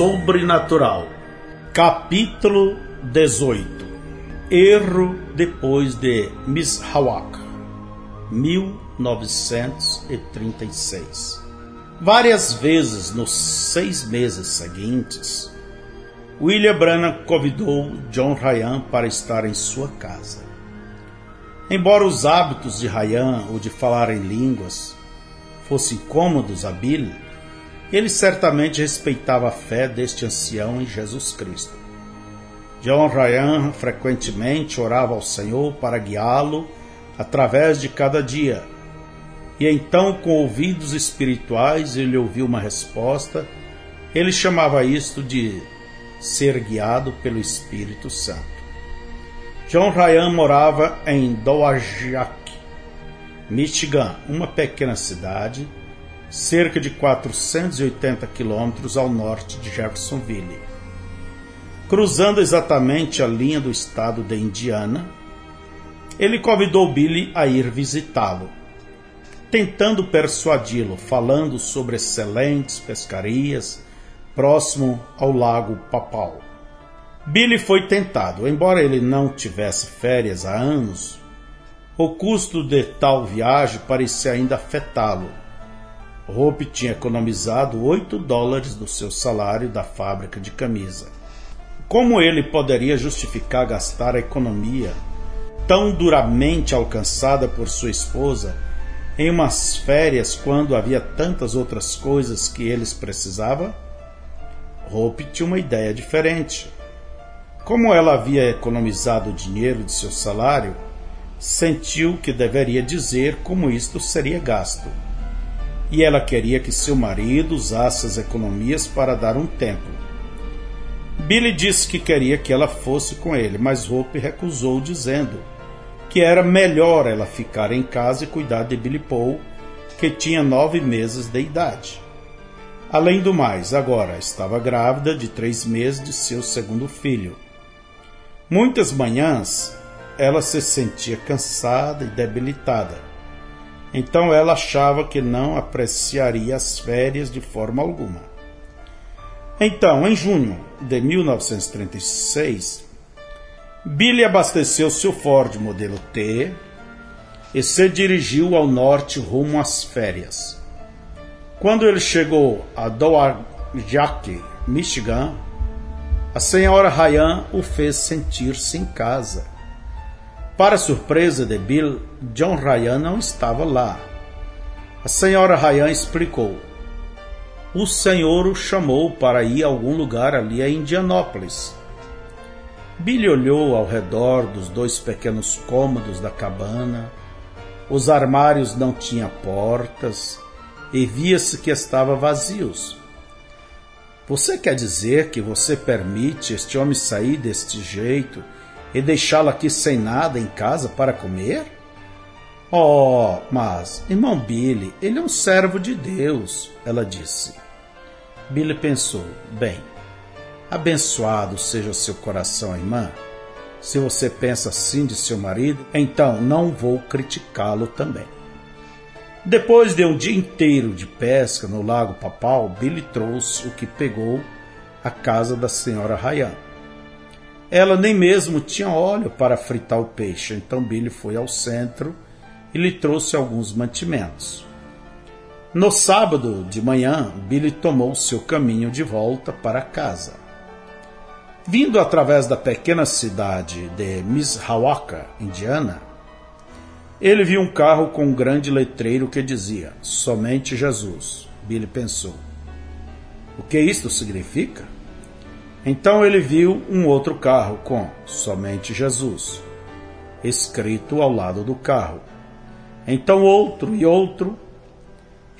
sobrenatural. Capítulo 18 Erro depois de Mishawak, 1936. Várias vezes nos seis meses seguintes, William Branham convidou John Ryan para estar em sua casa. Embora os hábitos de Ryan, ou de falar em línguas, fossem cômodos a Bill, ele certamente respeitava a fé deste ancião em Jesus Cristo. John Ryan frequentemente orava ao Senhor para guiá-lo através de cada dia. E então, com ouvidos espirituais, ele ouviu uma resposta. Ele chamava isto de ser guiado pelo Espírito Santo. John Ryan morava em Dowagiac, Michigan, uma pequena cidade cerca de 480 quilômetros ao norte de Jeffersonville. Cruzando exatamente a linha do estado de Indiana, ele convidou Billy a ir visitá-lo, tentando persuadi-lo, falando sobre excelentes pescarias próximo ao lago Papal. Billy foi tentado, embora ele não tivesse férias há anos, o custo de tal viagem parecia ainda afetá-lo Hope tinha economizado 8 dólares do seu salário da fábrica de camisa. Como ele poderia justificar gastar a economia tão duramente alcançada por sua esposa em umas férias quando havia tantas outras coisas que eles precisavam? Hope tinha uma ideia diferente. Como ela havia economizado o dinheiro de seu salário, sentiu que deveria dizer como isto seria gasto e ela queria que seu marido usasse as economias para dar um tempo. Billy disse que queria que ela fosse com ele, mas Hope recusou, dizendo que era melhor ela ficar em casa e cuidar de Billy Paul, que tinha nove meses de idade. Além do mais, agora estava grávida de três meses de seu segundo filho. Muitas manhãs ela se sentia cansada e debilitada então ela achava que não apreciaria as férias de forma alguma. Então, em junho de 1936, Billy abasteceu seu Ford modelo T e se dirigiu ao norte rumo às férias. Quando ele chegou a Dowagiac, Michigan, a senhora Ryan o fez sentir-se em casa. Para surpresa de Bill, John Ryan não estava lá. A senhora Ryan explicou. O senhor o chamou para ir a algum lugar ali a Indianópolis. Billy olhou ao redor dos dois pequenos cômodos da cabana. Os armários não tinham portas e via-se que estavam vazios. Você quer dizer que você permite este homem sair deste jeito e deixá-lo aqui sem nada em casa para comer? Oh, mas, irmão Billy, ele é um servo de Deus, ela disse. Billy pensou: bem, abençoado seja o seu coração, irmã. Se você pensa assim de seu marido, então não vou criticá-lo também. Depois de um dia inteiro de pesca no Lago Papal, Billy trouxe o que pegou à casa da senhora Ryan. Ela nem mesmo tinha óleo para fritar o peixe, então Billy foi ao centro e lhe trouxe alguns mantimentos. No sábado de manhã, Billy tomou seu caminho de volta para casa. Vindo através da pequena cidade de Mishawaka, Indiana, ele viu um carro com um grande letreiro que dizia: Somente Jesus. Billy pensou: O que isto significa? Então ele viu um outro carro com somente Jesus escrito ao lado do carro. Então outro e outro.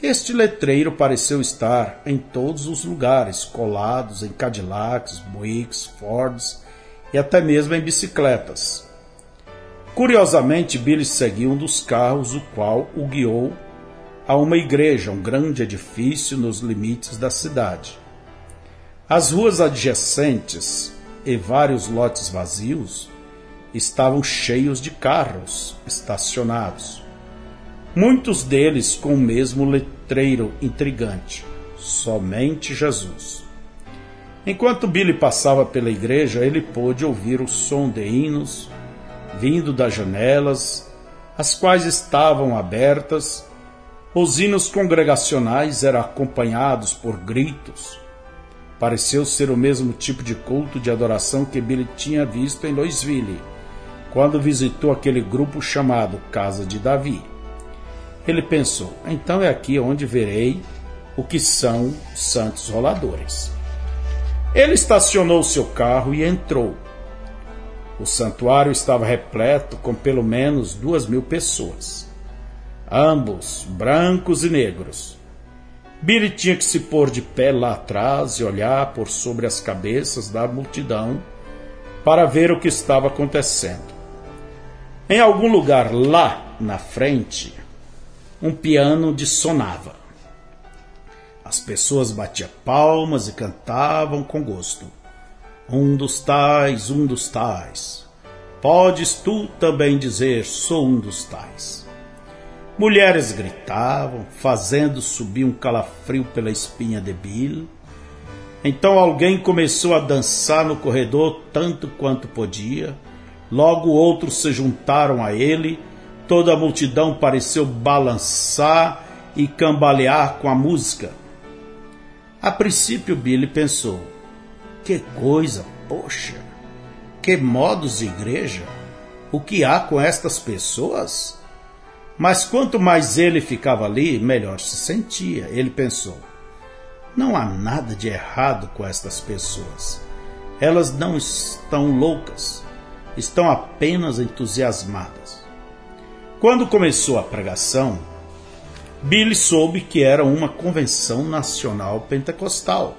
Este letreiro pareceu estar em todos os lugares, colados em Cadillacs, Buicks, Fords e até mesmo em bicicletas. Curiosamente, Billy seguiu um dos carros, o qual o guiou a uma igreja, um grande edifício nos limites da cidade. As ruas adjacentes e vários lotes vazios estavam cheios de carros estacionados, muitos deles com o mesmo letreiro intrigante: Somente Jesus. Enquanto Billy passava pela igreja, ele pôde ouvir o som de hinos vindo das janelas, as quais estavam abertas. Os hinos congregacionais eram acompanhados por gritos. Pareceu ser o mesmo tipo de culto de adoração que Billy tinha visto em Louisville, quando visitou aquele grupo chamado Casa de Davi. Ele pensou: então é aqui onde verei o que são santos roladores. Ele estacionou seu carro e entrou. O santuário estava repleto com pelo menos duas mil pessoas, ambos brancos e negros. Billy tinha que se pôr de pé lá atrás e olhar por sobre as cabeças da multidão para ver o que estava acontecendo. Em algum lugar lá na frente, um piano dissonava. As pessoas batiam palmas e cantavam com gosto. Um dos tais, um dos tais. Podes tu também dizer, sou um dos tais. Mulheres gritavam, fazendo subir um calafrio pela espinha de Bill. Então alguém começou a dançar no corredor tanto quanto podia. Logo outros se juntaram a ele. Toda a multidão pareceu balançar e cambalear com a música. A princípio, Billy pensou: que coisa, poxa, que modos de igreja, o que há com estas pessoas? Mas quanto mais ele ficava ali, melhor se sentia. Ele pensou: não há nada de errado com estas pessoas. Elas não estão loucas, estão apenas entusiasmadas. Quando começou a pregação, Billy soube que era uma convenção nacional pentecostal.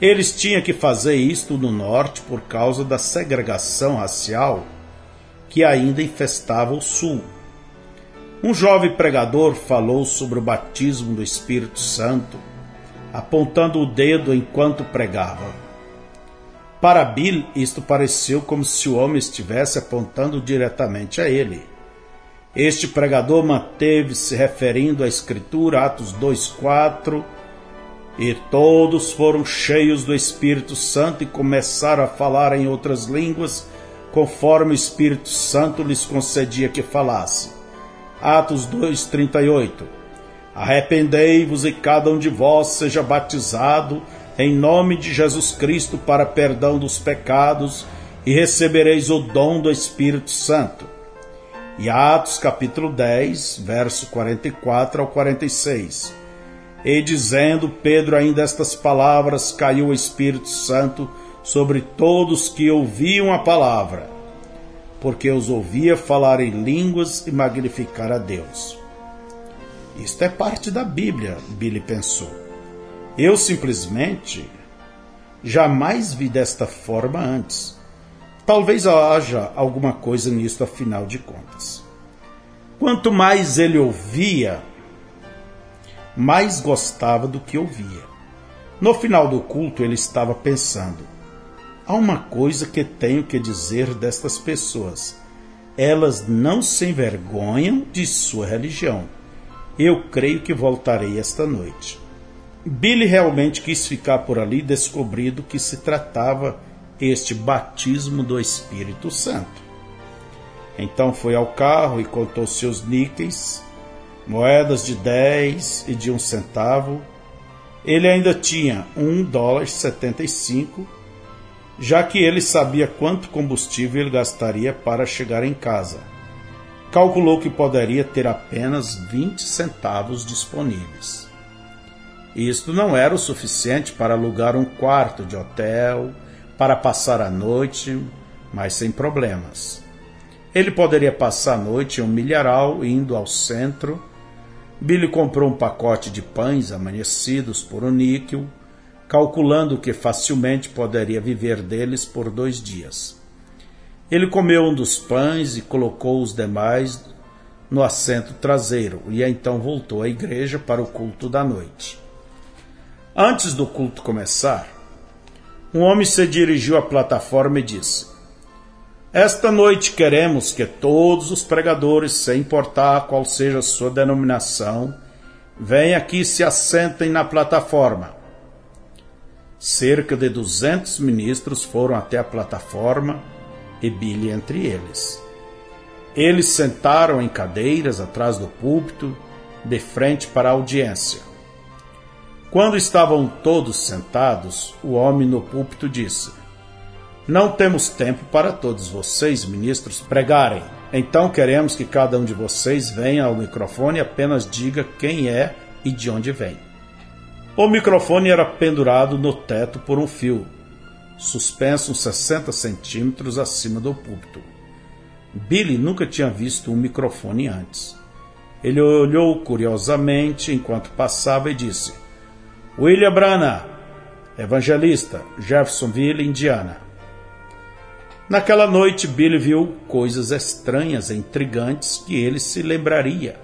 Eles tinham que fazer isto no norte por causa da segregação racial que ainda infestava o sul. Um jovem pregador falou sobre o batismo do Espírito Santo, apontando o dedo enquanto pregava. Para Bill, isto pareceu como se o homem estivesse apontando diretamente a ele. Este pregador manteve-se referindo à Escritura, Atos 2,4, e todos foram cheios do Espírito Santo e começaram a falar em outras línguas, conforme o Espírito Santo lhes concedia que falasse. Atos 2,38 Arrependei-vos e cada um de vós seja batizado em nome de Jesus Cristo para perdão dos pecados e recebereis o dom do Espírito Santo e Atos capítulo 10, verso 44 ao 46. E dizendo Pedro ainda estas palavras, caiu o Espírito Santo sobre todos que ouviam a palavra, porque os ouvia falar em línguas e magnificar a Deus. Isto é parte da Bíblia, Billy pensou. Eu simplesmente jamais vi desta forma antes. Talvez haja alguma coisa nisto, afinal de contas. Quanto mais ele ouvia, mais gostava do que ouvia. No final do culto, ele estava pensando: há uma coisa que tenho que dizer destas pessoas. Elas não se envergonham de sua religião. Eu creio que voltarei esta noite. Billy realmente quis ficar por ali, descobrindo que se tratava este batismo do Espírito Santo. Então foi ao carro e contou seus níqueis, moedas de dez e de um centavo. Ele ainda tinha um dólar setenta e cinco, já que ele sabia quanto combustível ele gastaria para chegar em casa. Calculou que poderia ter apenas 20 centavos disponíveis. Isto não era o suficiente para alugar um quarto de hotel, para passar a noite, mas sem problemas. Ele poderia passar a noite em um milharal indo ao centro. Billy comprou um pacote de pães amanhecidos por um níquel, calculando que facilmente poderia viver deles por dois dias. Ele comeu um dos pães e colocou os demais no assento traseiro e então voltou à igreja para o culto da noite. Antes do culto começar, um homem se dirigiu à plataforma e disse: Esta noite queremos que todos os pregadores, sem importar qual seja a sua denominação, venham aqui e se assentem na plataforma. Cerca de duzentos ministros foram até a plataforma e Billy entre eles. Eles sentaram em cadeiras atrás do púlpito, de frente para a audiência. Quando estavam todos sentados, o homem no púlpito disse: Não temos tempo para todos vocês, ministros, pregarem. Então queremos que cada um de vocês venha ao microfone e apenas diga quem é e de onde vem. O microfone era pendurado no teto por um fio, suspenso uns 60 centímetros acima do púlpito. Billy nunca tinha visto um microfone antes. Ele olhou curiosamente enquanto passava e disse: William Brana, evangelista, Jeffersonville, Indiana. Naquela noite, Billy viu coisas estranhas e intrigantes que ele se lembraria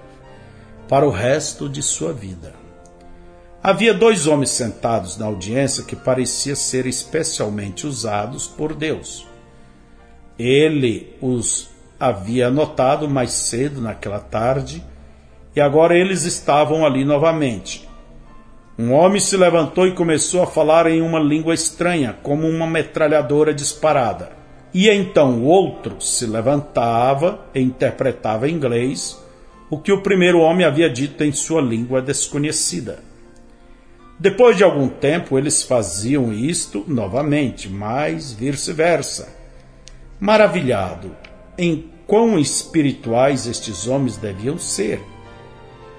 para o resto de sua vida. Havia dois homens sentados na audiência que pareciam ser especialmente usados por Deus. Ele os havia notado mais cedo naquela tarde e agora eles estavam ali novamente. Um homem se levantou e começou a falar em uma língua estranha, como uma metralhadora disparada. E então outro se levantava e interpretava em inglês o que o primeiro homem havia dito em sua língua desconhecida. Depois de algum tempo, eles faziam isto novamente, mas vice-versa. Maravilhado em quão espirituais estes homens deviam ser,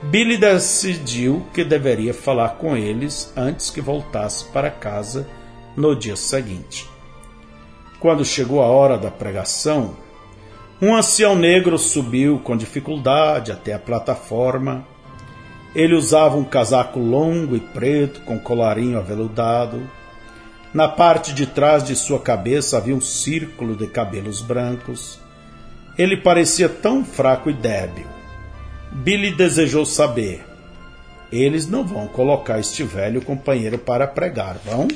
Billy decidiu que deveria falar com eles antes que voltasse para casa no dia seguinte. Quando chegou a hora da pregação, um ancião negro subiu com dificuldade até a plataforma ele usava um casaco longo e preto com colarinho aveludado. Na parte de trás de sua cabeça havia um círculo de cabelos brancos. Ele parecia tão fraco e débil. Billy desejou saber: eles não vão colocar este velho companheiro para pregar, vão?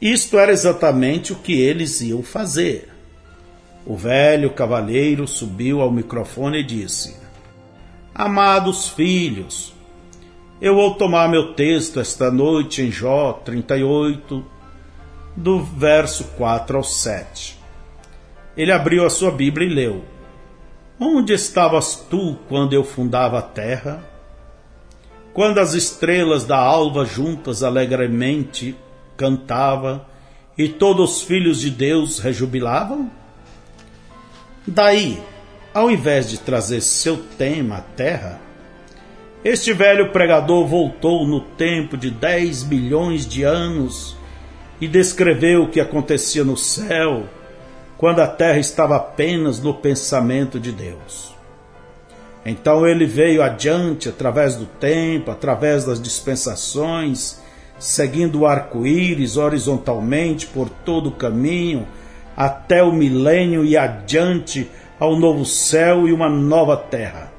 Isto era exatamente o que eles iam fazer. O velho cavalheiro subiu ao microfone e disse: Amados filhos, eu vou tomar meu texto esta noite em Jó 38, do verso 4 ao 7. Ele abriu a sua Bíblia e leu: Onde estavas tu quando eu fundava a terra? Quando as estrelas da alva juntas alegremente cantava e todos os filhos de Deus rejubilavam? Daí ao invés de trazer seu tema à terra, este velho pregador voltou no tempo de 10 milhões de anos e descreveu o que acontecia no céu quando a terra estava apenas no pensamento de Deus. Então ele veio adiante através do tempo, através das dispensações, seguindo o arco-íris horizontalmente por todo o caminho, até o milênio e adiante ao novo céu e uma nova terra.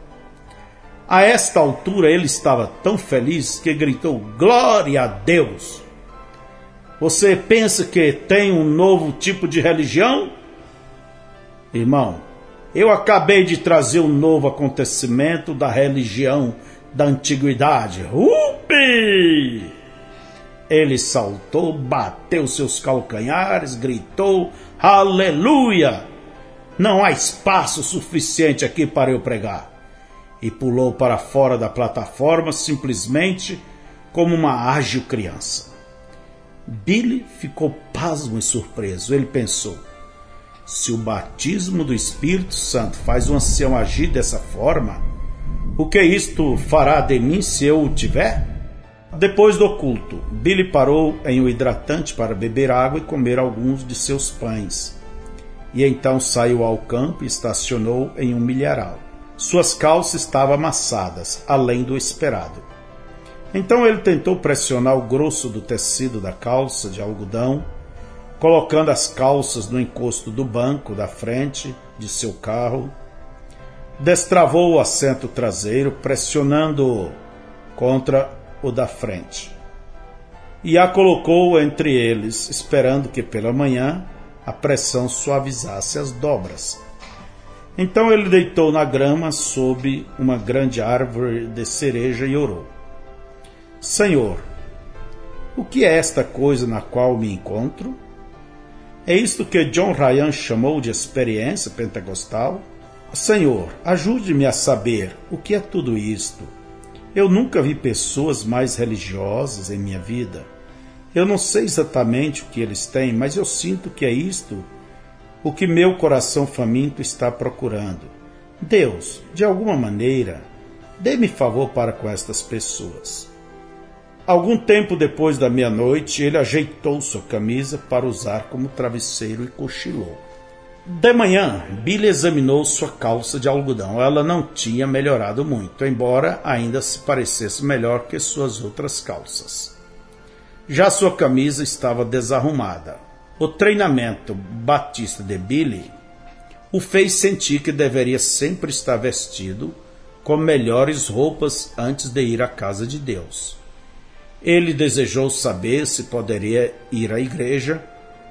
A esta altura ele estava tão feliz que gritou: Glória a Deus! Você pensa que tem um novo tipo de religião? Irmão, eu acabei de trazer um novo acontecimento da religião da antiguidade. Upi! Ele saltou, bateu seus calcanhares, gritou: Aleluia! Não há espaço suficiente aqui para eu pregar. E pulou para fora da plataforma simplesmente como uma ágil criança. Billy ficou pasmo e surpreso. Ele pensou: se o batismo do Espírito Santo faz o ancião agir dessa forma, o que isto fará de mim se eu o tiver? Depois do culto, Billy parou em um hidratante para beber água e comer alguns de seus pães e então saiu ao campo e estacionou em um milharal. Suas calças estavam amassadas, além do esperado. Então ele tentou pressionar o grosso do tecido da calça de algodão, colocando as calças no encosto do banco da frente de seu carro. Destravou o assento traseiro, pressionando-o contra o da frente. E a colocou entre eles, esperando que pela manhã a pressão suavizasse as dobras. Então ele deitou na grama sob uma grande árvore de cereja e orou: Senhor, O que é esta coisa na qual me encontro? É isto que John Ryan chamou de experiência pentecostal? Senhor, ajude-me a saber o que é tudo isto. Eu nunca vi pessoas mais religiosas em minha vida. Eu não sei exatamente o que eles têm, mas eu sinto que é isto o que meu coração faminto está procurando. Deus, de alguma maneira, dê-me favor para com estas pessoas. Algum tempo depois da meia-noite, ele ajeitou sua camisa para usar como travesseiro e cochilou. De manhã, Billy examinou sua calça de algodão. Ela não tinha melhorado muito, embora ainda se parecesse melhor que suas outras calças. Já sua camisa estava desarrumada. O treinamento batista de Billy o fez sentir que deveria sempre estar vestido com melhores roupas antes de ir à casa de Deus. Ele desejou saber se poderia ir à igreja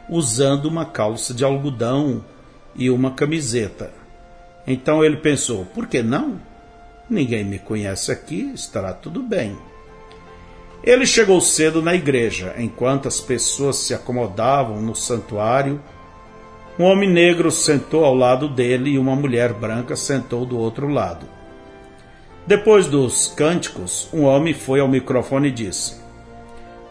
usando uma calça de algodão e uma camiseta. Então ele pensou: por que não? Ninguém me conhece aqui, estará tudo bem. Ele chegou cedo na igreja, enquanto as pessoas se acomodavam no santuário. Um homem negro sentou ao lado dele e uma mulher branca sentou do outro lado. Depois dos cânticos, um homem foi ao microfone e disse: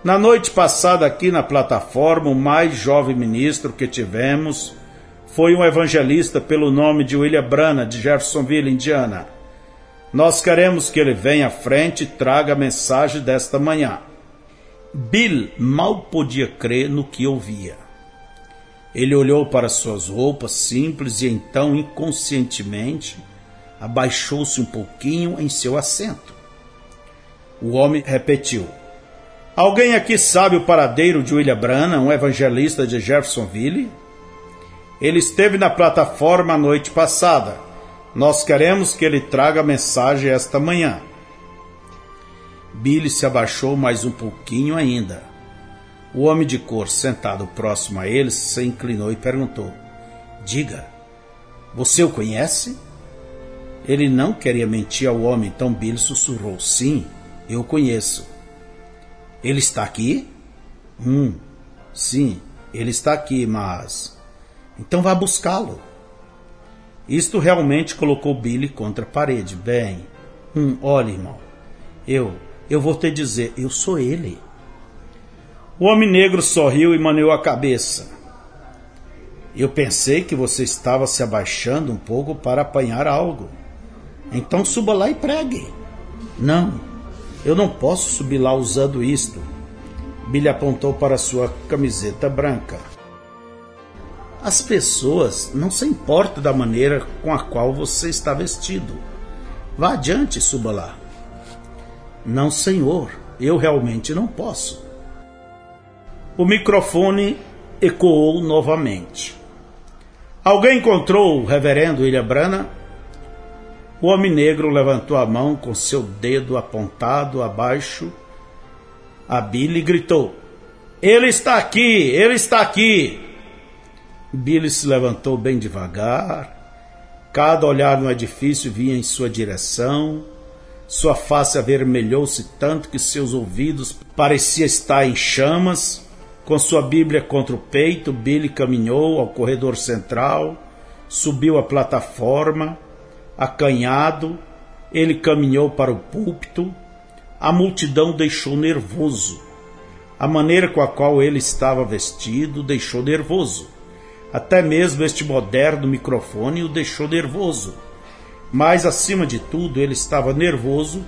Na noite passada aqui na plataforma, o mais jovem ministro que tivemos foi um evangelista pelo nome de William Branham, de Jeffersonville, Indiana. Nós queremos que ele venha à frente e traga a mensagem desta manhã. Bill mal podia crer no que ouvia. Ele olhou para suas roupas simples e então, inconscientemente, abaixou-se um pouquinho em seu assento. O homem repetiu: Alguém aqui sabe o paradeiro de William Branham, um evangelista de Jeffersonville? Ele esteve na plataforma a noite passada. Nós queremos que ele traga a mensagem esta manhã. Billy se abaixou mais um pouquinho ainda. O homem de cor sentado próximo a ele se inclinou e perguntou: Diga, você o conhece? Ele não queria mentir ao homem, então Billy sussurrou: Sim, eu conheço. Ele está aqui? Hum, sim, ele está aqui, mas. Então vá buscá-lo. Isto realmente colocou Billy contra a parede. Bem, hum, olha, irmão, eu, eu vou te dizer, eu sou ele. O homem negro sorriu e maneou a cabeça. Eu pensei que você estava se abaixando um pouco para apanhar algo. Então suba lá e pregue. Não, eu não posso subir lá usando isto. Billy apontou para sua camiseta branca. As pessoas não se importam da maneira com a qual você está vestido. Vá adiante, suba lá. Não, senhor, eu realmente não posso. O microfone ecoou novamente. Alguém encontrou o reverendo William Brana? O homem negro levantou a mão com seu dedo apontado abaixo a Billy e gritou: Ele está aqui! Ele está aqui! Billy se levantou bem devagar. Cada olhar no edifício vinha em sua direção. Sua face avermelhou-se tanto que seus ouvidos pareciam estar em chamas. Com sua Bíblia contra o peito, Billy caminhou ao corredor central, subiu a plataforma acanhado, ele caminhou para o púlpito. A multidão deixou nervoso. A maneira com a qual ele estava vestido deixou nervoso. Até mesmo este moderno microfone o deixou nervoso. Mas, acima de tudo, ele estava nervoso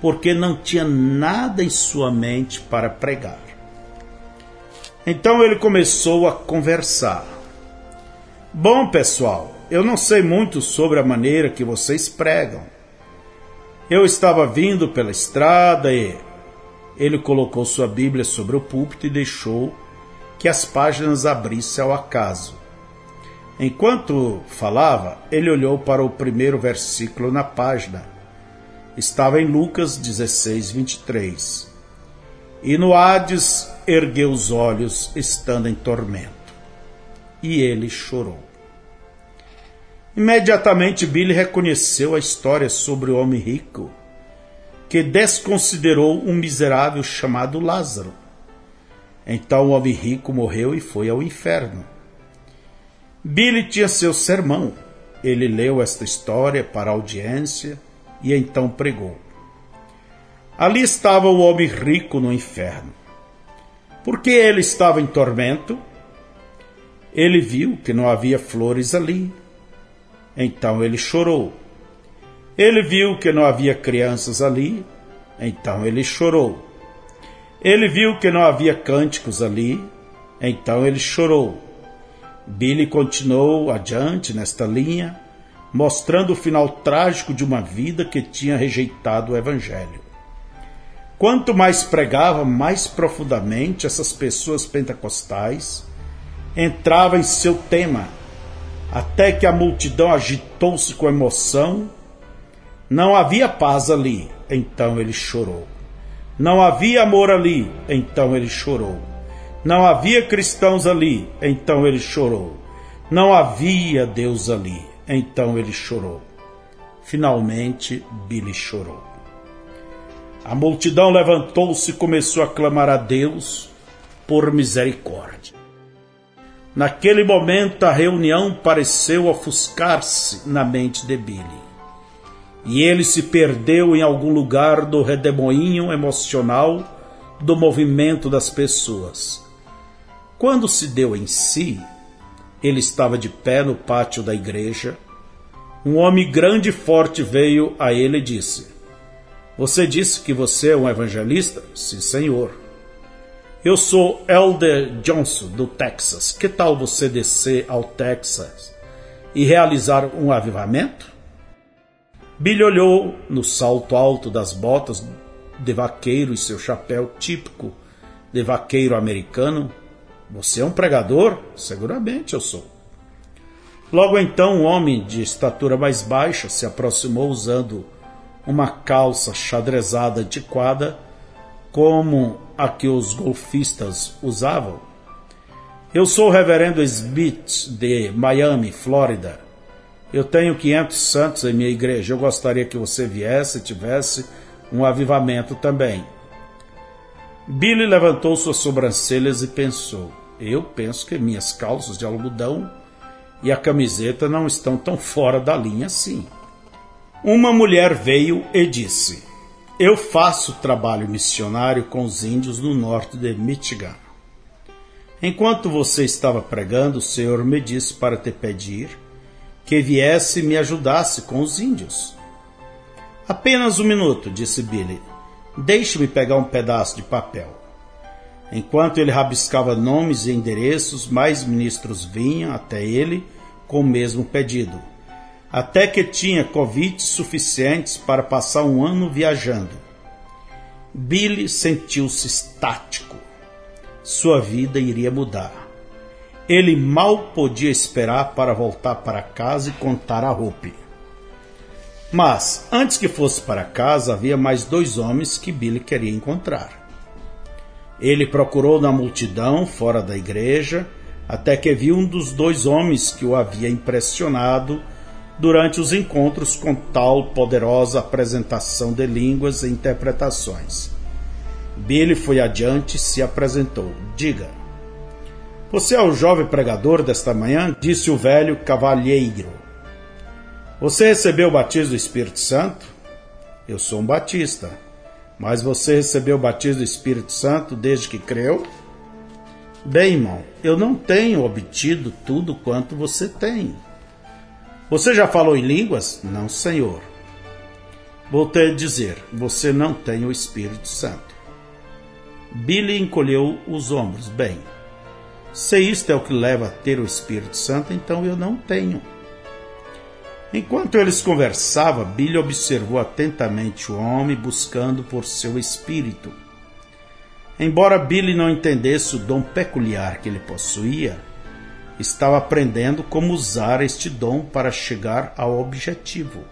porque não tinha nada em sua mente para pregar. Então ele começou a conversar. Bom, pessoal, eu não sei muito sobre a maneira que vocês pregam. Eu estava vindo pela estrada e. Ele colocou sua Bíblia sobre o púlpito e deixou que as páginas abrissem ao acaso. Enquanto falava, ele olhou para o primeiro versículo na página. Estava em Lucas 16, 23. E no Hades ergueu os olhos, estando em tormento. E ele chorou. Imediatamente Billy reconheceu a história sobre o homem rico que desconsiderou um miserável chamado Lázaro. Então o homem rico morreu e foi ao inferno. Billy tinha seu sermão. Ele leu esta história para a audiência e então pregou. Ali estava o homem rico no inferno. Porque ele estava em tormento, ele viu que não havia flores ali. Então ele chorou. Ele viu que não havia crianças ali. Então ele chorou. Ele viu que não havia cânticos ali. Então ele chorou. Billy continuou adiante nesta linha, mostrando o final trágico de uma vida que tinha rejeitado o Evangelho. Quanto mais pregava, mais profundamente essas pessoas pentecostais entrava em seu tema, até que a multidão agitou-se com emoção. Não havia paz ali, então ele chorou. Não havia amor ali, então ele chorou. Não havia cristãos ali, então ele chorou. Não havia Deus ali, então ele chorou. Finalmente, Billy chorou. A multidão levantou-se e começou a clamar a Deus por misericórdia. Naquele momento, a reunião pareceu ofuscar-se na mente de Billy. E ele se perdeu em algum lugar do redemoinho emocional do movimento das pessoas. Quando se deu em si, ele estava de pé no pátio da igreja. Um homem grande e forte veio a ele e disse: Você disse que você é um evangelista? Sim, senhor. Eu sou Elder Johnson, do Texas. Que tal você descer ao Texas e realizar um avivamento? Billy olhou no salto alto das botas de vaqueiro e seu chapéu típico de vaqueiro americano. Você é um pregador? Seguramente eu sou. Logo então, um homem de estatura mais baixa se aproximou usando uma calça xadrezada antiquada como a que os golfistas usavam. Eu sou o reverendo Smith de Miami, Flórida. Eu tenho 500 santos em minha igreja. Eu gostaria que você viesse e tivesse um avivamento também. Billy levantou suas sobrancelhas e pensou: Eu penso que minhas calças de algodão e a camiseta não estão tão fora da linha assim. Uma mulher veio e disse: eu faço trabalho missionário com os índios no norte de Michigan. Enquanto você estava pregando, o Senhor me disse para te pedir que viesse e me ajudasse com os índios. Apenas um minuto, disse Billy. Deixe-me pegar um pedaço de papel. Enquanto ele rabiscava nomes e endereços, mais ministros vinham até ele com o mesmo pedido até que tinha convites suficientes para passar um ano viajando. Billy sentiu-se estático. Sua vida iria mudar. Ele mal podia esperar para voltar para casa e contar a Hope. Mas, antes que fosse para casa, havia mais dois homens que Billy queria encontrar. Ele procurou na multidão, fora da igreja, até que viu um dos dois homens que o havia impressionado durante os encontros com tal poderosa apresentação de línguas e interpretações. Billy foi adiante e se apresentou. Diga. Você é o jovem pregador desta manhã? Disse o velho cavalheiro. Você recebeu o batismo do Espírito Santo? Eu sou um batista. Mas você recebeu o batismo do Espírito Santo desde que creu? Bem, irmão, eu não tenho obtido tudo quanto você tem. Você já falou em línguas? Não, Senhor. Voltei a dizer: Você não tem o Espírito Santo. Billy encolheu os ombros. Bem, se isto é o que leva a ter o Espírito Santo, então eu não tenho. Enquanto eles conversavam, Billy observou atentamente o homem buscando por seu espírito. Embora Billy não entendesse o dom peculiar que ele possuía, estava aprendendo como usar este dom para chegar ao objetivo.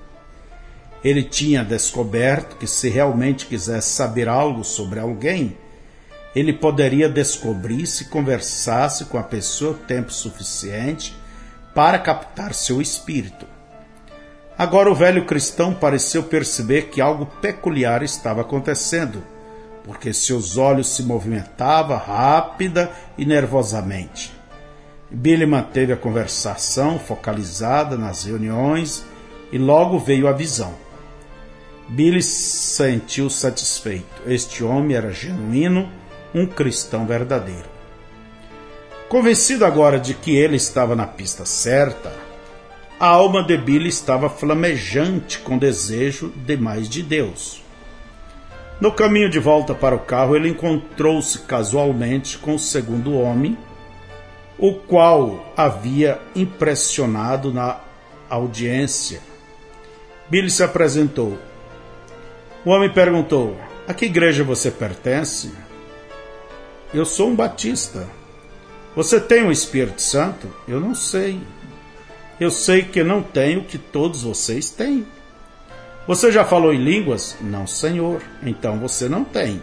Ele tinha descoberto que se realmente quisesse saber algo sobre alguém, ele poderia descobrir se conversasse com a pessoa tempo suficiente para captar seu espírito. Agora o velho cristão pareceu perceber que algo peculiar estava acontecendo porque seus olhos se movimentavam rápida e nervosamente. Billy manteve a conversação focalizada nas reuniões e logo veio a visão. Billy sentiu satisfeito. Este homem era genuíno, um cristão verdadeiro. Convencido agora de que ele estava na pista certa, a alma de Billy estava flamejante com desejo de mais de Deus. No caminho de volta para o carro, ele encontrou-se casualmente com o segundo homem, o qual havia impressionado na audiência. Billy se apresentou. O homem perguntou: A que igreja você pertence? Eu sou um batista. Você tem o Espírito Santo? Eu não sei. Eu sei que não tenho o que todos vocês têm. Você já falou em línguas? Não, senhor. Então você não tem.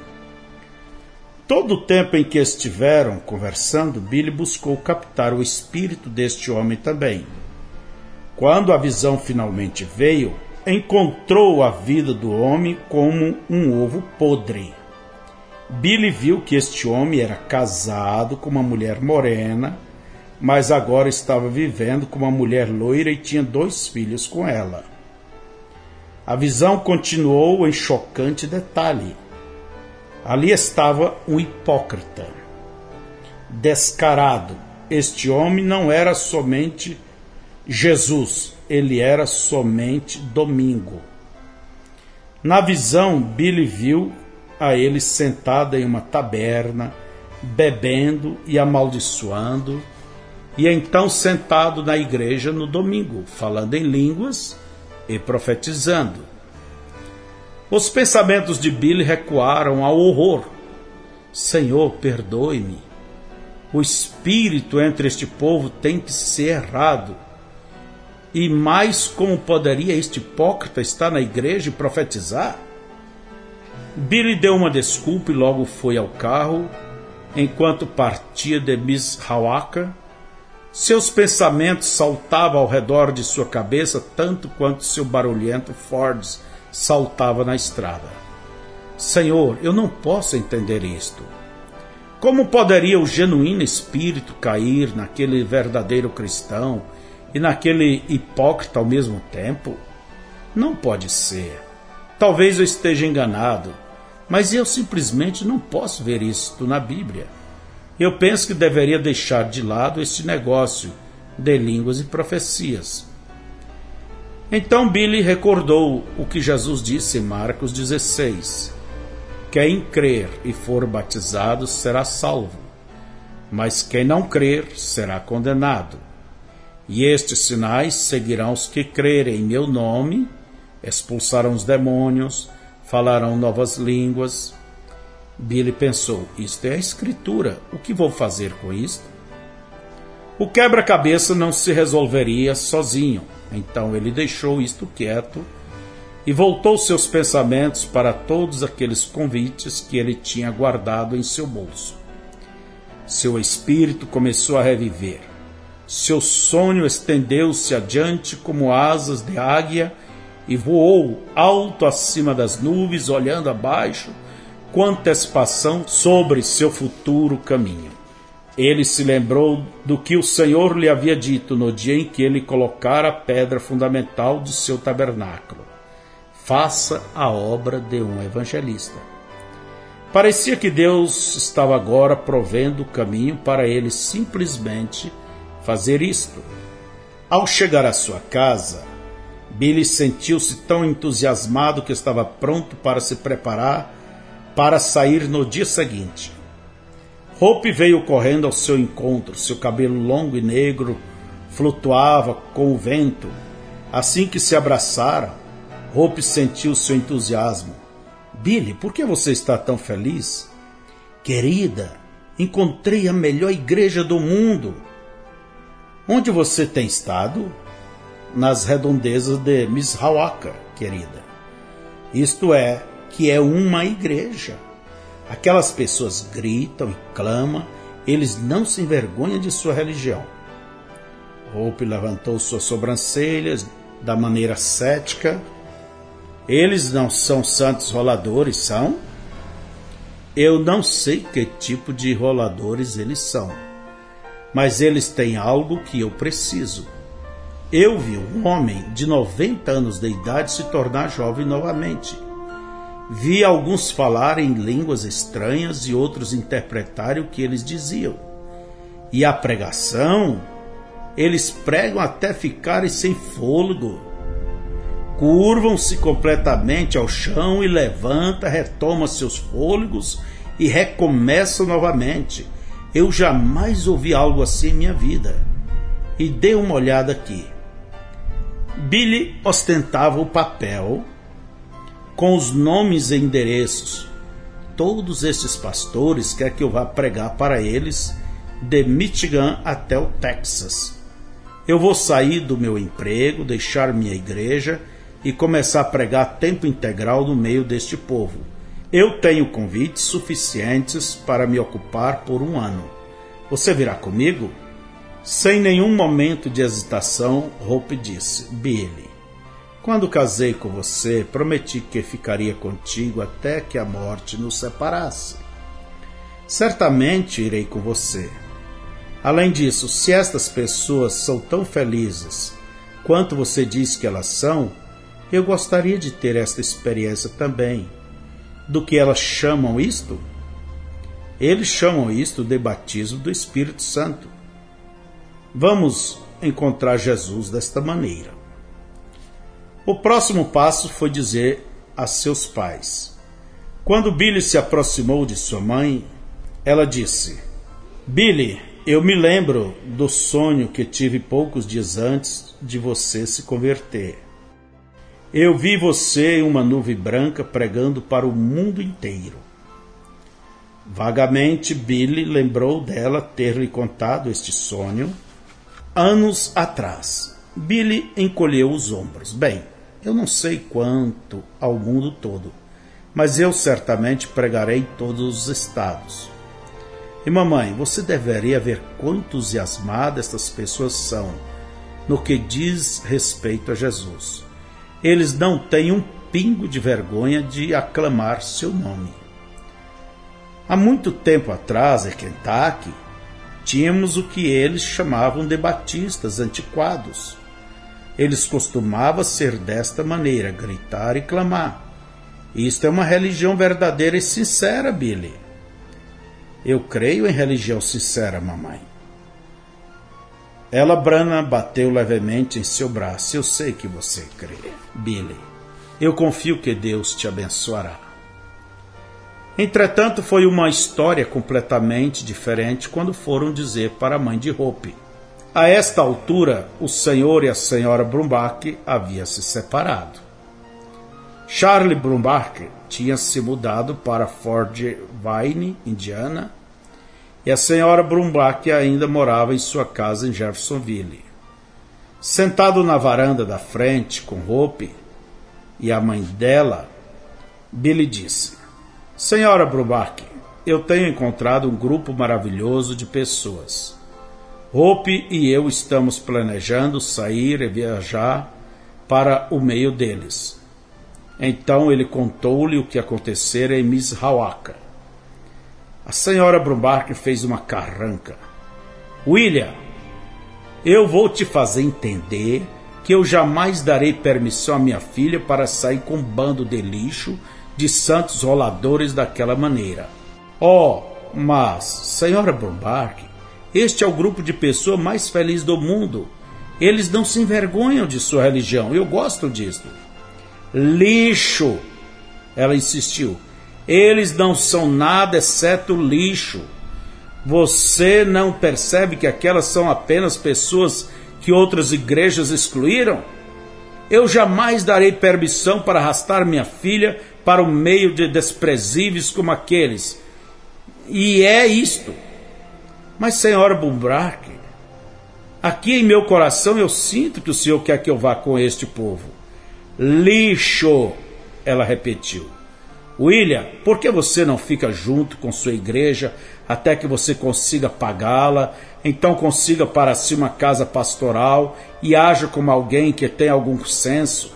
Todo o tempo em que estiveram conversando, Billy buscou captar o espírito deste homem também. Quando a visão finalmente veio, encontrou a vida do homem como um ovo podre. Billy viu que este homem era casado com uma mulher morena, mas agora estava vivendo com uma mulher loira e tinha dois filhos com ela. A visão continuou em chocante detalhe. Ali estava um hipócrita, descarado. Este homem não era somente Jesus, ele era somente Domingo. Na visão, Billy viu a ele sentado em uma taberna, bebendo e amaldiçoando, e então sentado na igreja no domingo, falando em línguas e profetizando. Os pensamentos de Billy recuaram ao horror. Senhor, perdoe-me. O espírito entre este povo tem que ser errado. E mais como poderia este hipócrita estar na igreja e profetizar? Billy deu uma desculpa e logo foi ao carro. Enquanto partia de Miss Hawaka, seus pensamentos saltavam ao redor de sua cabeça tanto quanto seu barulhento Ford saltava na estrada. Senhor, eu não posso entender isto. Como poderia o genuíno espírito cair naquele verdadeiro cristão e naquele hipócrita ao mesmo tempo? Não pode ser. Talvez eu esteja enganado, mas eu simplesmente não posso ver isto na Bíblia. Eu penso que deveria deixar de lado este negócio de línguas e profecias. Então Billy recordou o que Jesus disse em Marcos 16: Quem crer e for batizado será salvo, mas quem não crer será condenado. E estes sinais seguirão os que crerem em meu nome, expulsarão os demônios, falarão novas línguas. Billy pensou: isto é a escritura, o que vou fazer com isto? O quebra-cabeça não se resolveria sozinho, então ele deixou isto quieto e voltou seus pensamentos para todos aqueles convites que ele tinha guardado em seu bolso. Seu espírito começou a reviver. Seu sonho estendeu-se adiante como asas de águia e voou alto acima das nuvens, olhando abaixo com antecipação sobre seu futuro caminho. Ele se lembrou do que o Senhor lhe havia dito no dia em que ele colocara a pedra fundamental de seu tabernáculo. Faça a obra de um evangelista. Parecia que Deus estava agora provendo o caminho para ele simplesmente fazer isto. Ao chegar à sua casa, Billy sentiu-se tão entusiasmado que estava pronto para se preparar para sair no dia seguinte. Hope veio correndo ao seu encontro, seu cabelo longo e negro flutuava com o vento. Assim que se abraçaram, Hope sentiu seu entusiasmo. Billy, por que você está tão feliz? Querida, encontrei a melhor igreja do mundo. Onde você tem estado? nas redondezas de Mishawaka, querida. Isto é, que é uma igreja. Aquelas pessoas gritam e clamam, eles não se envergonham de sua religião. Hope levantou suas sobrancelhas da maneira cética. Eles não são santos roladores, são? Eu não sei que tipo de roladores eles são, mas eles têm algo que eu preciso. Eu vi um homem de 90 anos de idade se tornar jovem novamente. Vi alguns falar em línguas estranhas e outros interpretarem o que eles diziam. E a pregação, eles pregam até ficarem sem fôlego. Curvam-se completamente ao chão e levanta, retoma seus fôlegos e recomeçam novamente. Eu jamais ouvi algo assim em minha vida. E dê uma olhada aqui. Billy ostentava o papel com os nomes e endereços. Todos estes pastores quer que eu vá pregar para eles de Michigan até o Texas. Eu vou sair do meu emprego, deixar minha igreja e começar a pregar tempo integral no meio deste povo. Eu tenho convites suficientes para me ocupar por um ano. Você virá comigo? Sem nenhum momento de hesitação, Hope disse: Billy, quando casei com você, prometi que ficaria contigo até que a morte nos separasse. Certamente irei com você. Além disso, se estas pessoas são tão felizes quanto você diz que elas são, eu gostaria de ter esta experiência também. Do que elas chamam isto? Eles chamam isto de batismo do Espírito Santo. Vamos encontrar Jesus desta maneira. O próximo passo foi dizer a seus pais. Quando Billy se aproximou de sua mãe, ela disse: Billy, eu me lembro do sonho que tive poucos dias antes de você se converter. Eu vi você em uma nuvem branca pregando para o mundo inteiro. Vagamente, Billy lembrou dela ter lhe contado este sonho anos atrás. Billy encolheu os ombros. Bem, eu não sei quanto ao mundo todo, mas eu certamente pregarei em todos os estados. E mamãe, você deveria ver quão entusiasmadas estas pessoas são no que diz respeito a Jesus. Eles não têm um pingo de vergonha de aclamar seu nome. Há muito tempo atrás, em Kentucky, tínhamos o que eles chamavam de batistas antiquados eles costumavam ser desta maneira, gritar e clamar. Isto é uma religião verdadeira e sincera, Billy. Eu creio em religião sincera, mamãe. Ela Brana bateu levemente em seu braço. Eu sei que você crê, Billy. Eu confio que Deus te abençoará. Entretanto, foi uma história completamente diferente quando foram dizer para a mãe de Hope a esta altura, o senhor e a senhora Brumbach haviam se separado. Charlie Brumbach tinha se mudado para Fort Vine, Indiana, e a senhora Brumbach ainda morava em sua casa em Jeffersonville. Sentado na varanda da frente com Hope e a mãe dela, Billy disse: Senhora Brumbach, eu tenho encontrado um grupo maravilhoso de pessoas Hope e eu estamos planejando sair e viajar para o meio deles. Então ele contou-lhe o que acontecera em Mishawaka. A senhora Brumbark fez uma carranca. William, eu vou te fazer entender que eu jamais darei permissão à minha filha para sair com um bando de lixo de santos roladores daquela maneira. Oh, mas, senhora Brumbark, este é o grupo de pessoas mais feliz do mundo. Eles não se envergonham de sua religião. Eu gosto disso. Lixo, ela insistiu. Eles não são nada exceto lixo. Você não percebe que aquelas são apenas pessoas que outras igrejas excluíram? Eu jamais darei permissão para arrastar minha filha para o meio de desprezíveis como aqueles. E é isto. Mas, senhora Bumbrack, aqui em meu coração eu sinto que o senhor quer que eu vá com este povo. Lixo, ela repetiu. William, por que você não fica junto com sua igreja até que você consiga pagá-la, então consiga para si uma casa pastoral e haja como alguém que tem algum senso?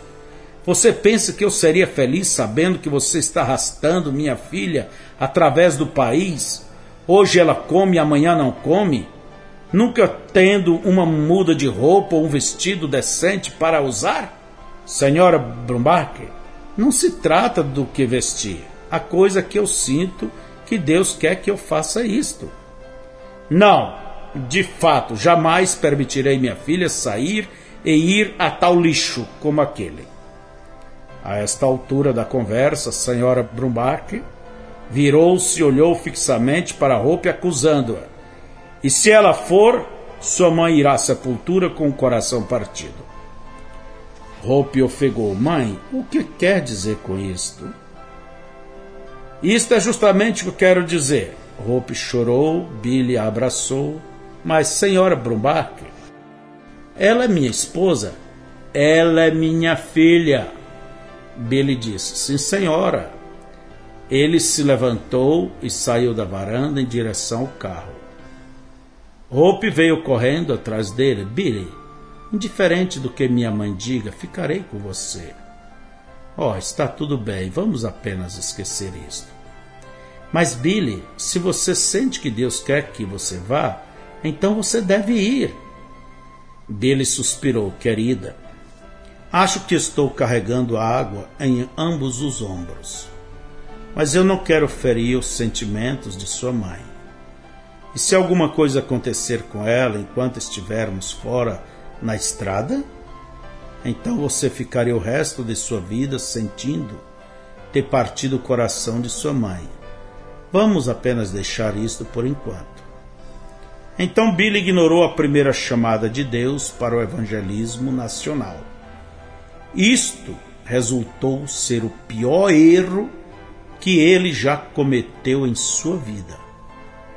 Você pensa que eu seria feliz sabendo que você está arrastando minha filha através do país, hoje ela come amanhã não come, nunca tendo uma muda de roupa ou um vestido decente para usar? Senhora Brumbacher, não se trata do que vestir. A coisa que eu sinto que Deus quer que eu faça isto. Não, de fato, jamais permitirei minha filha sair e ir a tal lixo como aquele. A esta altura da conversa, senhora Brumbacher virou-se e olhou fixamente para a roupa, acusando-a. E se ela for, sua mãe irá à sepultura com o coração partido. Hope ofegou: Mãe, o que quer dizer com isto? Isto é justamente o que eu quero dizer. Hope chorou, Billy a abraçou. Mas, senhora Brumbacher, ela é minha esposa. Ela é minha filha. Billy disse: Sim, senhora. Ele se levantou e saiu da varanda em direção ao carro. Hope veio correndo atrás dele. Billy, indiferente do que minha mãe diga, ficarei com você. Oh, está tudo bem, vamos apenas esquecer isto. Mas, Billy, se você sente que Deus quer que você vá, então você deve ir. Billy suspirou, querida. Acho que estou carregando água em ambos os ombros. Mas eu não quero ferir os sentimentos de sua mãe. E se alguma coisa acontecer com ela enquanto estivermos fora na estrada? Então você ficaria o resto de sua vida sentindo ter partido o coração de sua mãe. Vamos apenas deixar isto por enquanto. Então Billy ignorou a primeira chamada de Deus para o evangelismo nacional. Isto resultou ser o pior erro que ele já cometeu em sua vida.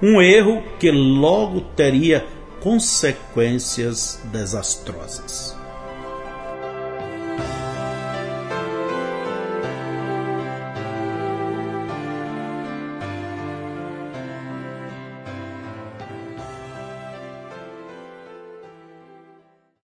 Um erro que logo teria consequências desastrosas.